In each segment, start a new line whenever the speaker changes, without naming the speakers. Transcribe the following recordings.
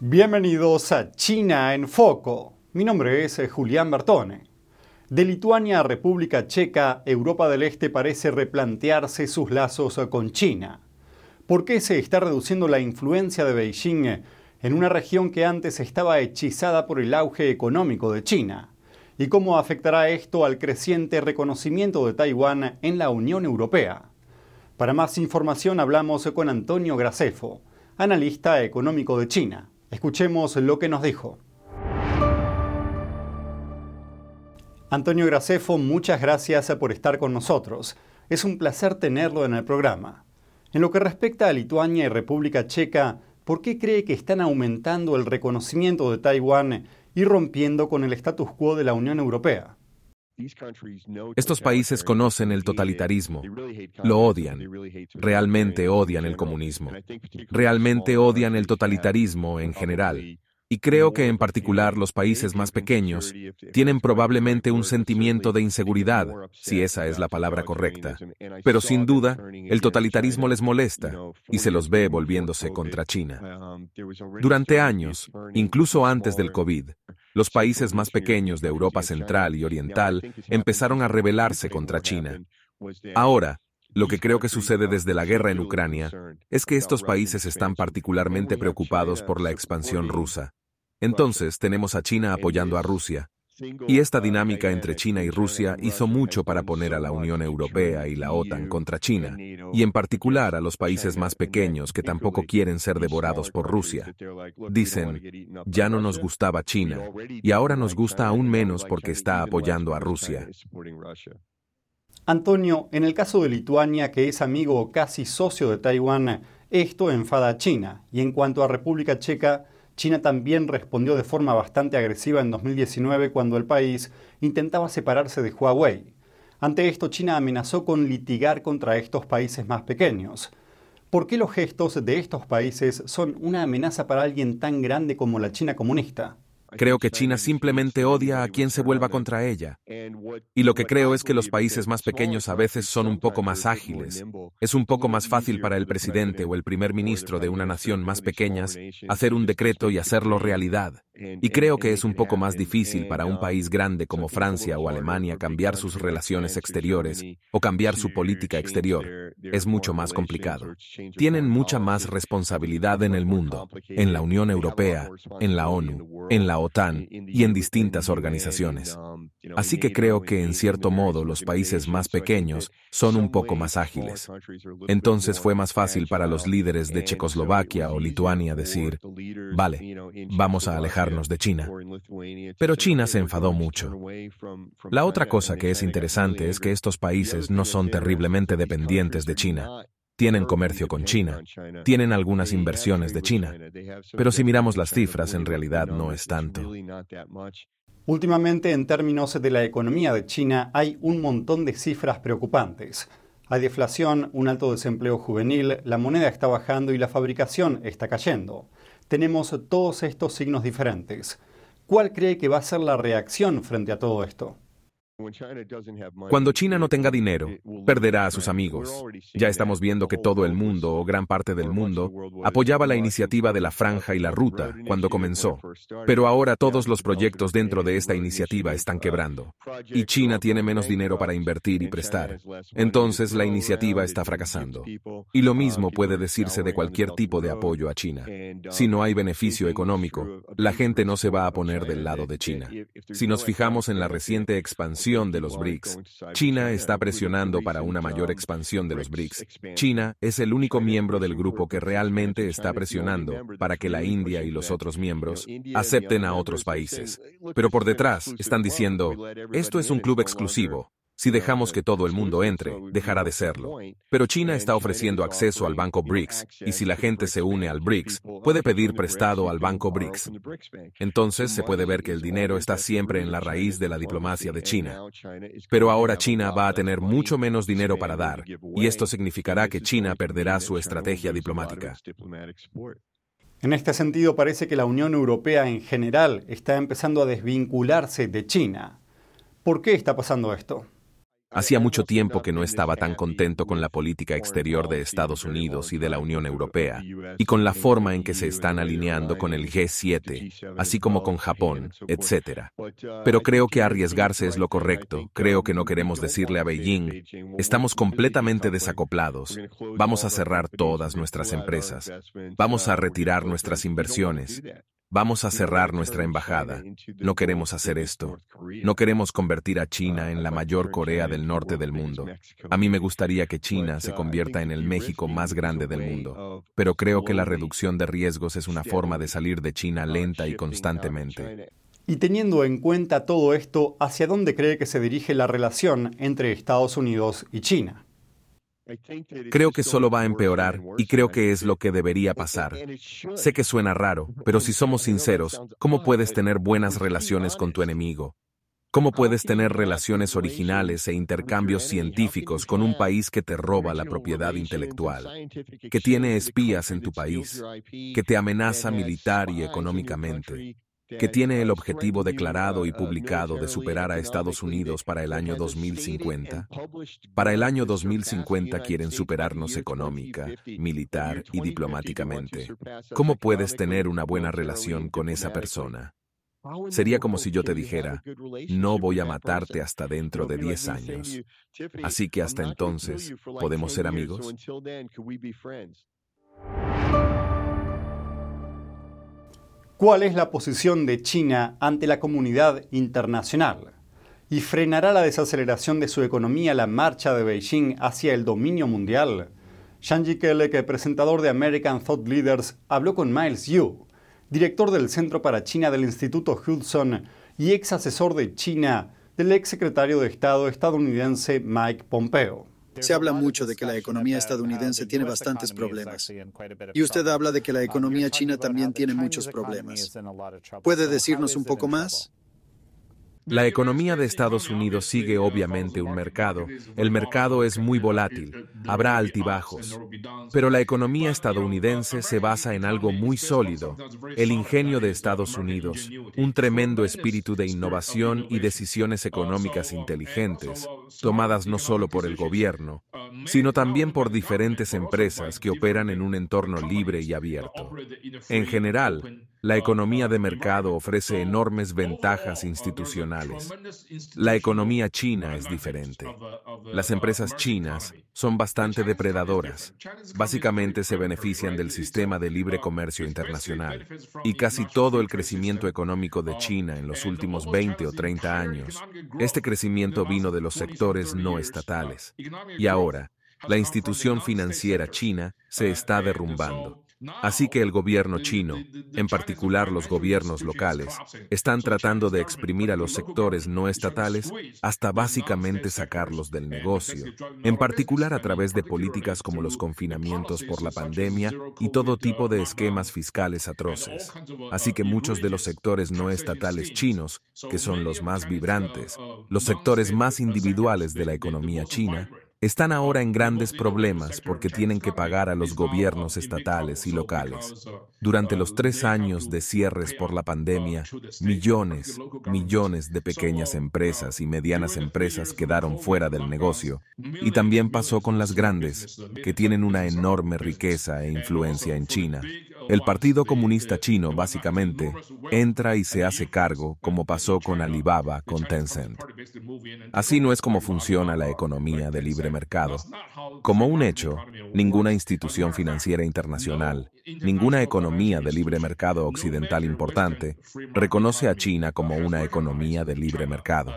Bienvenidos a China en Foco. Mi nombre es eh, Julián Bertone. De Lituania a República Checa, Europa del Este parece replantearse sus lazos eh, con China. ¿Por qué se está reduciendo la influencia de Beijing eh, en una región que antes estaba hechizada por el auge económico de China? ¿Y cómo afectará esto al creciente reconocimiento de Taiwán en la Unión Europea? Para más información hablamos con Antonio Gracefo, analista económico de China. Escuchemos lo que nos dijo. Antonio Gracefo, muchas gracias por estar con nosotros. Es un placer tenerlo en el programa. En lo que respecta a Lituania y República Checa, ¿por qué cree que están aumentando el reconocimiento de Taiwán y rompiendo con el status quo de la Unión Europea?
Estos países conocen el totalitarismo, lo odian, realmente odian el comunismo, realmente odian el totalitarismo en general. Y creo que en particular los países más pequeños tienen probablemente un sentimiento de inseguridad, si esa es la palabra correcta. Pero sin duda, el totalitarismo les molesta y se los ve volviéndose contra China. Durante años, incluso antes del COVID, los países más pequeños de Europa Central y Oriental empezaron a rebelarse contra China. Ahora, lo que creo que sucede desde la guerra en Ucrania es que estos países están particularmente preocupados por la expansión rusa. Entonces tenemos a China apoyando a Rusia. Y esta dinámica entre China y Rusia hizo mucho para poner a la Unión Europea y la OTAN contra China, y en particular a los países más pequeños que tampoco quieren ser devorados por Rusia. Dicen, ya no nos gustaba China, y ahora nos gusta aún menos porque está apoyando a Rusia.
Antonio, en el caso de Lituania, que es amigo o casi socio de Taiwán, esto enfada a China, y en cuanto a República Checa, China también respondió de forma bastante agresiva en 2019 cuando el país intentaba separarse de Huawei. Ante esto, China amenazó con litigar contra estos países más pequeños. ¿Por qué los gestos de estos países son una amenaza para alguien tan grande como la China comunista?
Creo que China simplemente odia a quien se vuelva contra ella. Y lo que creo es que los países más pequeños a veces son un poco más ágiles. Es un poco más fácil para el presidente o el primer ministro de una nación más pequeña hacer un decreto y hacerlo realidad. Y creo que es un poco más difícil para un país grande como Francia o Alemania cambiar sus relaciones exteriores o cambiar su política exterior. Es mucho más complicado. Tienen mucha más responsabilidad en el mundo, en la Unión Europea, en la ONU, en la OTAN y en distintas organizaciones. Así que creo que en cierto modo los países más pequeños son un poco más ágiles. Entonces fue más fácil para los líderes de Checoslovaquia o Lituania decir, vale, vamos a alejarnos de China. Pero China se enfadó mucho. La otra cosa que es interesante es que estos países no son terriblemente dependientes de China tienen comercio con China, tienen algunas inversiones de China, pero si miramos las cifras en realidad no es tanto.
Últimamente, en términos de la economía de China, hay un montón de cifras preocupantes. Hay deflación, un alto desempleo juvenil, la moneda está bajando y la fabricación está cayendo. Tenemos todos estos signos diferentes. ¿Cuál cree que va a ser la reacción frente a todo esto?
Cuando China no tenga dinero, perderá a sus amigos. Ya estamos viendo que todo el mundo, o gran parte del mundo, apoyaba la iniciativa de la franja y la ruta cuando comenzó. Pero ahora todos los proyectos dentro de esta iniciativa están quebrando. Y China tiene menos dinero para invertir y prestar. Entonces la iniciativa está fracasando. Y lo mismo puede decirse de cualquier tipo de apoyo a China. Si no hay beneficio económico, la gente no se va a poner del lado de China. Si nos fijamos en la reciente expansión, de los BRICS. China está presionando para una mayor expansión de los BRICS. China es el único miembro del grupo que realmente está presionando para que la India y los otros miembros acepten a otros países. Pero por detrás están diciendo, esto es un club exclusivo, si dejamos que todo el mundo entre, dejará de serlo. Pero China está ofreciendo acceso al Banco BRICS, y si la gente se une al BRICS, puede pedir prestado al Banco BRICS. Entonces se puede ver que el dinero está siempre en la raíz de la diplomacia de China. Pero ahora China va a tener mucho menos dinero para dar, y esto significará que China perderá su estrategia diplomática.
En este sentido, parece que la Unión Europea en general está empezando a desvincularse de China. ¿Por qué está pasando esto?
Hacía mucho tiempo que no estaba tan contento con la política exterior de Estados Unidos y de la Unión Europea, y con la forma en que se están alineando con el G7, así como con Japón, etc. Pero creo que arriesgarse es lo correcto. Creo que no queremos decirle a Beijing, estamos completamente desacoplados, vamos a cerrar todas nuestras empresas, vamos a retirar nuestras inversiones, Vamos a cerrar nuestra embajada. No queremos hacer esto. No queremos convertir a China en la mayor Corea del Norte del mundo. A mí me gustaría que China se convierta en el México más grande del mundo. Pero creo que la reducción de riesgos es una forma de salir de China lenta y constantemente.
Y teniendo en cuenta todo esto, ¿hacia dónde cree que se dirige la relación entre Estados Unidos y China?
Creo que solo va a empeorar y creo que es lo que debería pasar. Sé que suena raro, pero si somos sinceros, ¿cómo puedes tener buenas relaciones con tu enemigo? ¿Cómo puedes tener relaciones originales e intercambios científicos con un país que te roba la propiedad intelectual, que tiene espías en tu país, que te amenaza militar y económicamente, que tiene el objetivo declarado y publicado de superar a Estados Unidos para el año 2050. Para el año 2050 quieren superarnos económica, militar y diplomáticamente. ¿Cómo puedes tener una buena relación con esa persona? Sería como si yo te dijera, no voy a matarte hasta dentro de 10 años. Así que hasta entonces, ¿podemos ser amigos?
¿Cuál es la posición de China ante la comunidad internacional? ¿Y frenará la desaceleración de su economía la marcha de Beijing hacia el dominio mundial? Shang Kelek, presentador de American Thought Leaders, habló con Miles Yu, director del Centro para China del Instituto Hudson y ex asesor de China del ex secretario de Estado estadounidense Mike Pompeo.
Se habla mucho de que la economía estadounidense tiene bastantes problemas. Y usted habla de que la economía china también tiene muchos problemas. ¿Puede decirnos un poco más?
La economía de Estados Unidos sigue obviamente un mercado. El mercado es muy volátil, habrá altibajos. Pero la economía estadounidense se basa en algo muy sólido, el ingenio de Estados Unidos, un tremendo espíritu de innovación y decisiones económicas inteligentes, tomadas no solo por el gobierno, sino también por diferentes empresas que operan en un entorno libre y abierto. En general, la economía de mercado ofrece enormes ventajas institucionales. La economía china es diferente. Las empresas chinas son bastante depredadoras. Básicamente se benefician del sistema de libre comercio internacional. Y casi todo el crecimiento económico de China en los últimos 20 o 30 años, este crecimiento vino de los sectores no estatales. Y ahora, la institución financiera china se está derrumbando. Así que el gobierno chino, en particular los gobiernos locales, están tratando de exprimir a los sectores no estatales hasta básicamente sacarlos del negocio, en particular a través de políticas como los confinamientos por la pandemia y todo tipo de esquemas fiscales atroces. Así que muchos de los sectores no estatales chinos, que son los más vibrantes, los sectores más individuales de la economía china, están ahora en grandes problemas porque tienen que pagar a los gobiernos estatales y locales. Durante los tres años de cierres por la pandemia, millones, millones de pequeñas empresas y medianas empresas quedaron fuera del negocio. Y también pasó con las grandes, que tienen una enorme riqueza e influencia en China. El Partido Comunista Chino, básicamente, entra y se hace cargo, como pasó con Alibaba, con Tencent. Así no es como funciona la economía de libre mercado. Como un hecho, ninguna institución financiera internacional, ninguna economía de libre mercado occidental importante, reconoce a China como una economía de libre mercado.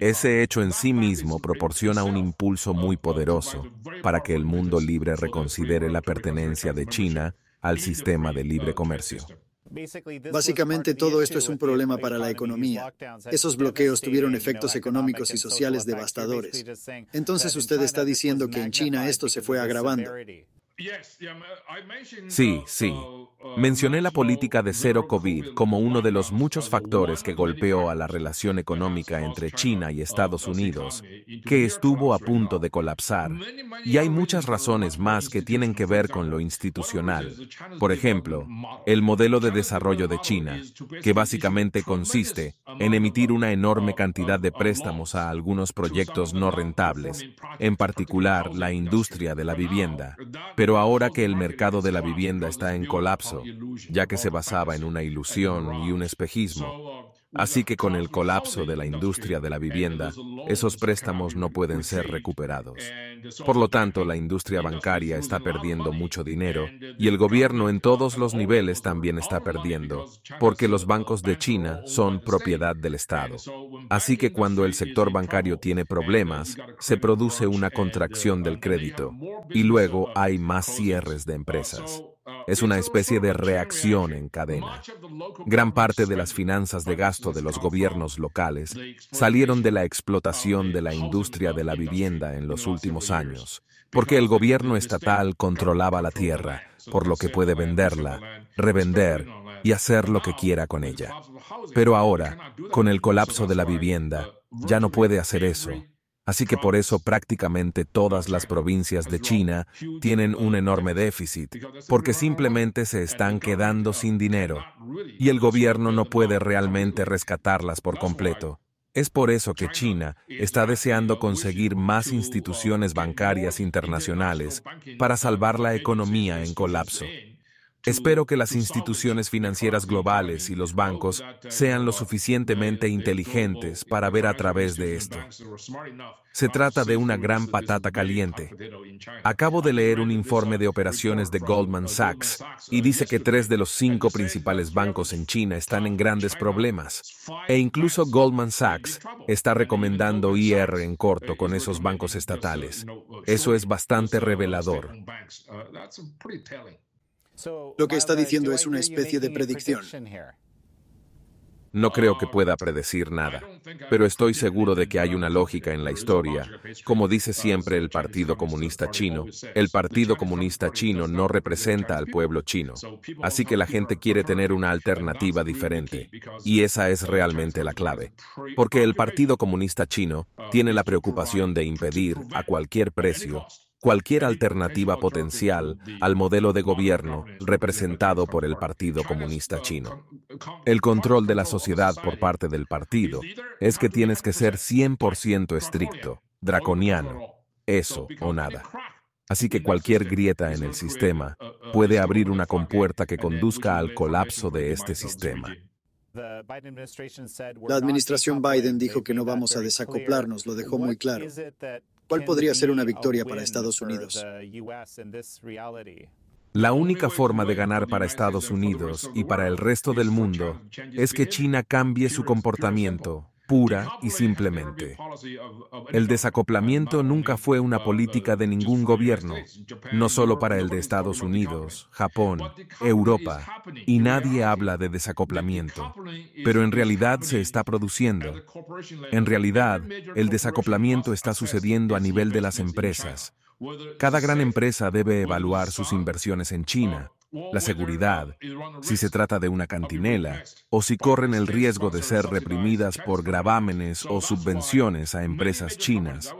Ese hecho en sí mismo proporciona un impulso muy poderoso para que el mundo libre reconsidere la pertenencia de China al sistema de libre comercio.
Básicamente todo esto es un problema para la economía. Esos bloqueos tuvieron efectos económicos y sociales devastadores. Entonces usted está diciendo que en China esto se fue agravando.
Sí, sí. Mencioné la política de cero COVID como uno de los muchos factores que golpeó a la relación económica entre China y Estados Unidos, que estuvo a punto de colapsar. Y hay muchas razones más que tienen que ver con lo institucional. Por ejemplo, el modelo de desarrollo de China, que básicamente consiste en emitir una enorme cantidad de préstamos a algunos proyectos no rentables, en particular la industria de la vivienda. Pero ahora que el mercado de la vivienda está en colapso, ya que se basaba en una ilusión y un espejismo. Así que con el colapso de la industria de la vivienda, esos préstamos no pueden ser recuperados. Por lo tanto, la industria bancaria está perdiendo mucho dinero y el gobierno en todos los niveles también está perdiendo, porque los bancos de China son propiedad del Estado. Así que cuando el sector bancario tiene problemas, se produce una contracción del crédito y luego hay más cierres de empresas. Es una especie de reacción en cadena. Gran parte de las finanzas de gasto de los gobiernos locales salieron de la explotación de la industria de la vivienda en los últimos años, porque el gobierno estatal controlaba la tierra, por lo que puede venderla, revender y hacer lo que quiera con ella. Pero ahora, con el colapso de la vivienda, ya no puede hacer eso Así que por eso prácticamente todas las provincias de China tienen un enorme déficit, porque simplemente se están quedando sin dinero y el gobierno no puede realmente rescatarlas por completo. Es por eso que China está deseando conseguir más instituciones bancarias internacionales para salvar la economía en colapso. Espero que las instituciones financieras globales y los bancos sean lo suficientemente inteligentes para ver a través de esto. Se trata de una gran patata caliente. Acabo de leer un informe de operaciones de Goldman Sachs y dice que tres de los cinco principales bancos en China están en grandes problemas. E incluso Goldman Sachs está recomendando IR en corto con esos bancos estatales. Eso es bastante revelador.
Lo que está diciendo es una especie de predicción.
No creo que pueda predecir nada, pero estoy seguro de que hay una lógica en la historia. Como dice siempre el Partido Comunista Chino, el Partido Comunista Chino no representa al pueblo chino. Así que la gente quiere tener una alternativa diferente. Y esa es realmente la clave. Porque el Partido Comunista Chino tiene la preocupación de impedir, a cualquier precio, cualquier alternativa potencial al modelo de gobierno representado por el Partido Comunista Chino. El control de la sociedad por parte del partido es que tienes que ser 100% estricto, draconiano, eso o nada. Así que cualquier grieta en el sistema puede abrir una compuerta que conduzca al colapso de este sistema.
La administración Biden dijo que no vamos a desacoplarnos, lo dejó muy claro. ¿Cuál podría ser una victoria para Estados Unidos?
La única forma de ganar para Estados Unidos y para el resto del mundo es que China cambie su comportamiento pura y simplemente. El desacoplamiento nunca fue una política de ningún gobierno, no solo para el de Estados Unidos, Japón, Europa, y nadie habla de desacoplamiento, pero en realidad se está produciendo. En realidad, el desacoplamiento está sucediendo a nivel de las empresas. Cada gran empresa debe evaluar sus inversiones en China, la seguridad, si se trata de una cantinela, o si corren el riesgo de ser reprimidas por gravámenes o subvenciones a empresas chinas.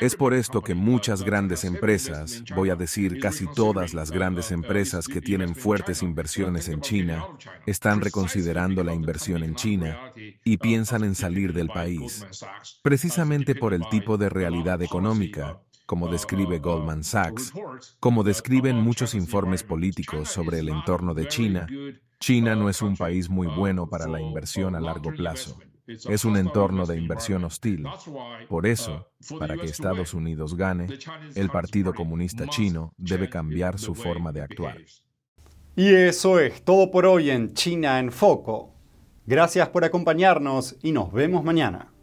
Es por esto que muchas grandes empresas, voy a decir casi todas las grandes empresas que tienen fuertes inversiones en China, están reconsiderando la inversión en China y piensan en salir del país, precisamente por el tipo de realidad económica como describe Goldman Sachs, como describen muchos informes políticos sobre el entorno de China, China no es un país muy bueno para la inversión a largo plazo. Es un entorno de inversión hostil. Por eso, para que Estados Unidos gane, el Partido Comunista Chino debe cambiar su forma de actuar.
Y eso es todo por hoy en China en Foco. Gracias por acompañarnos y nos vemos mañana.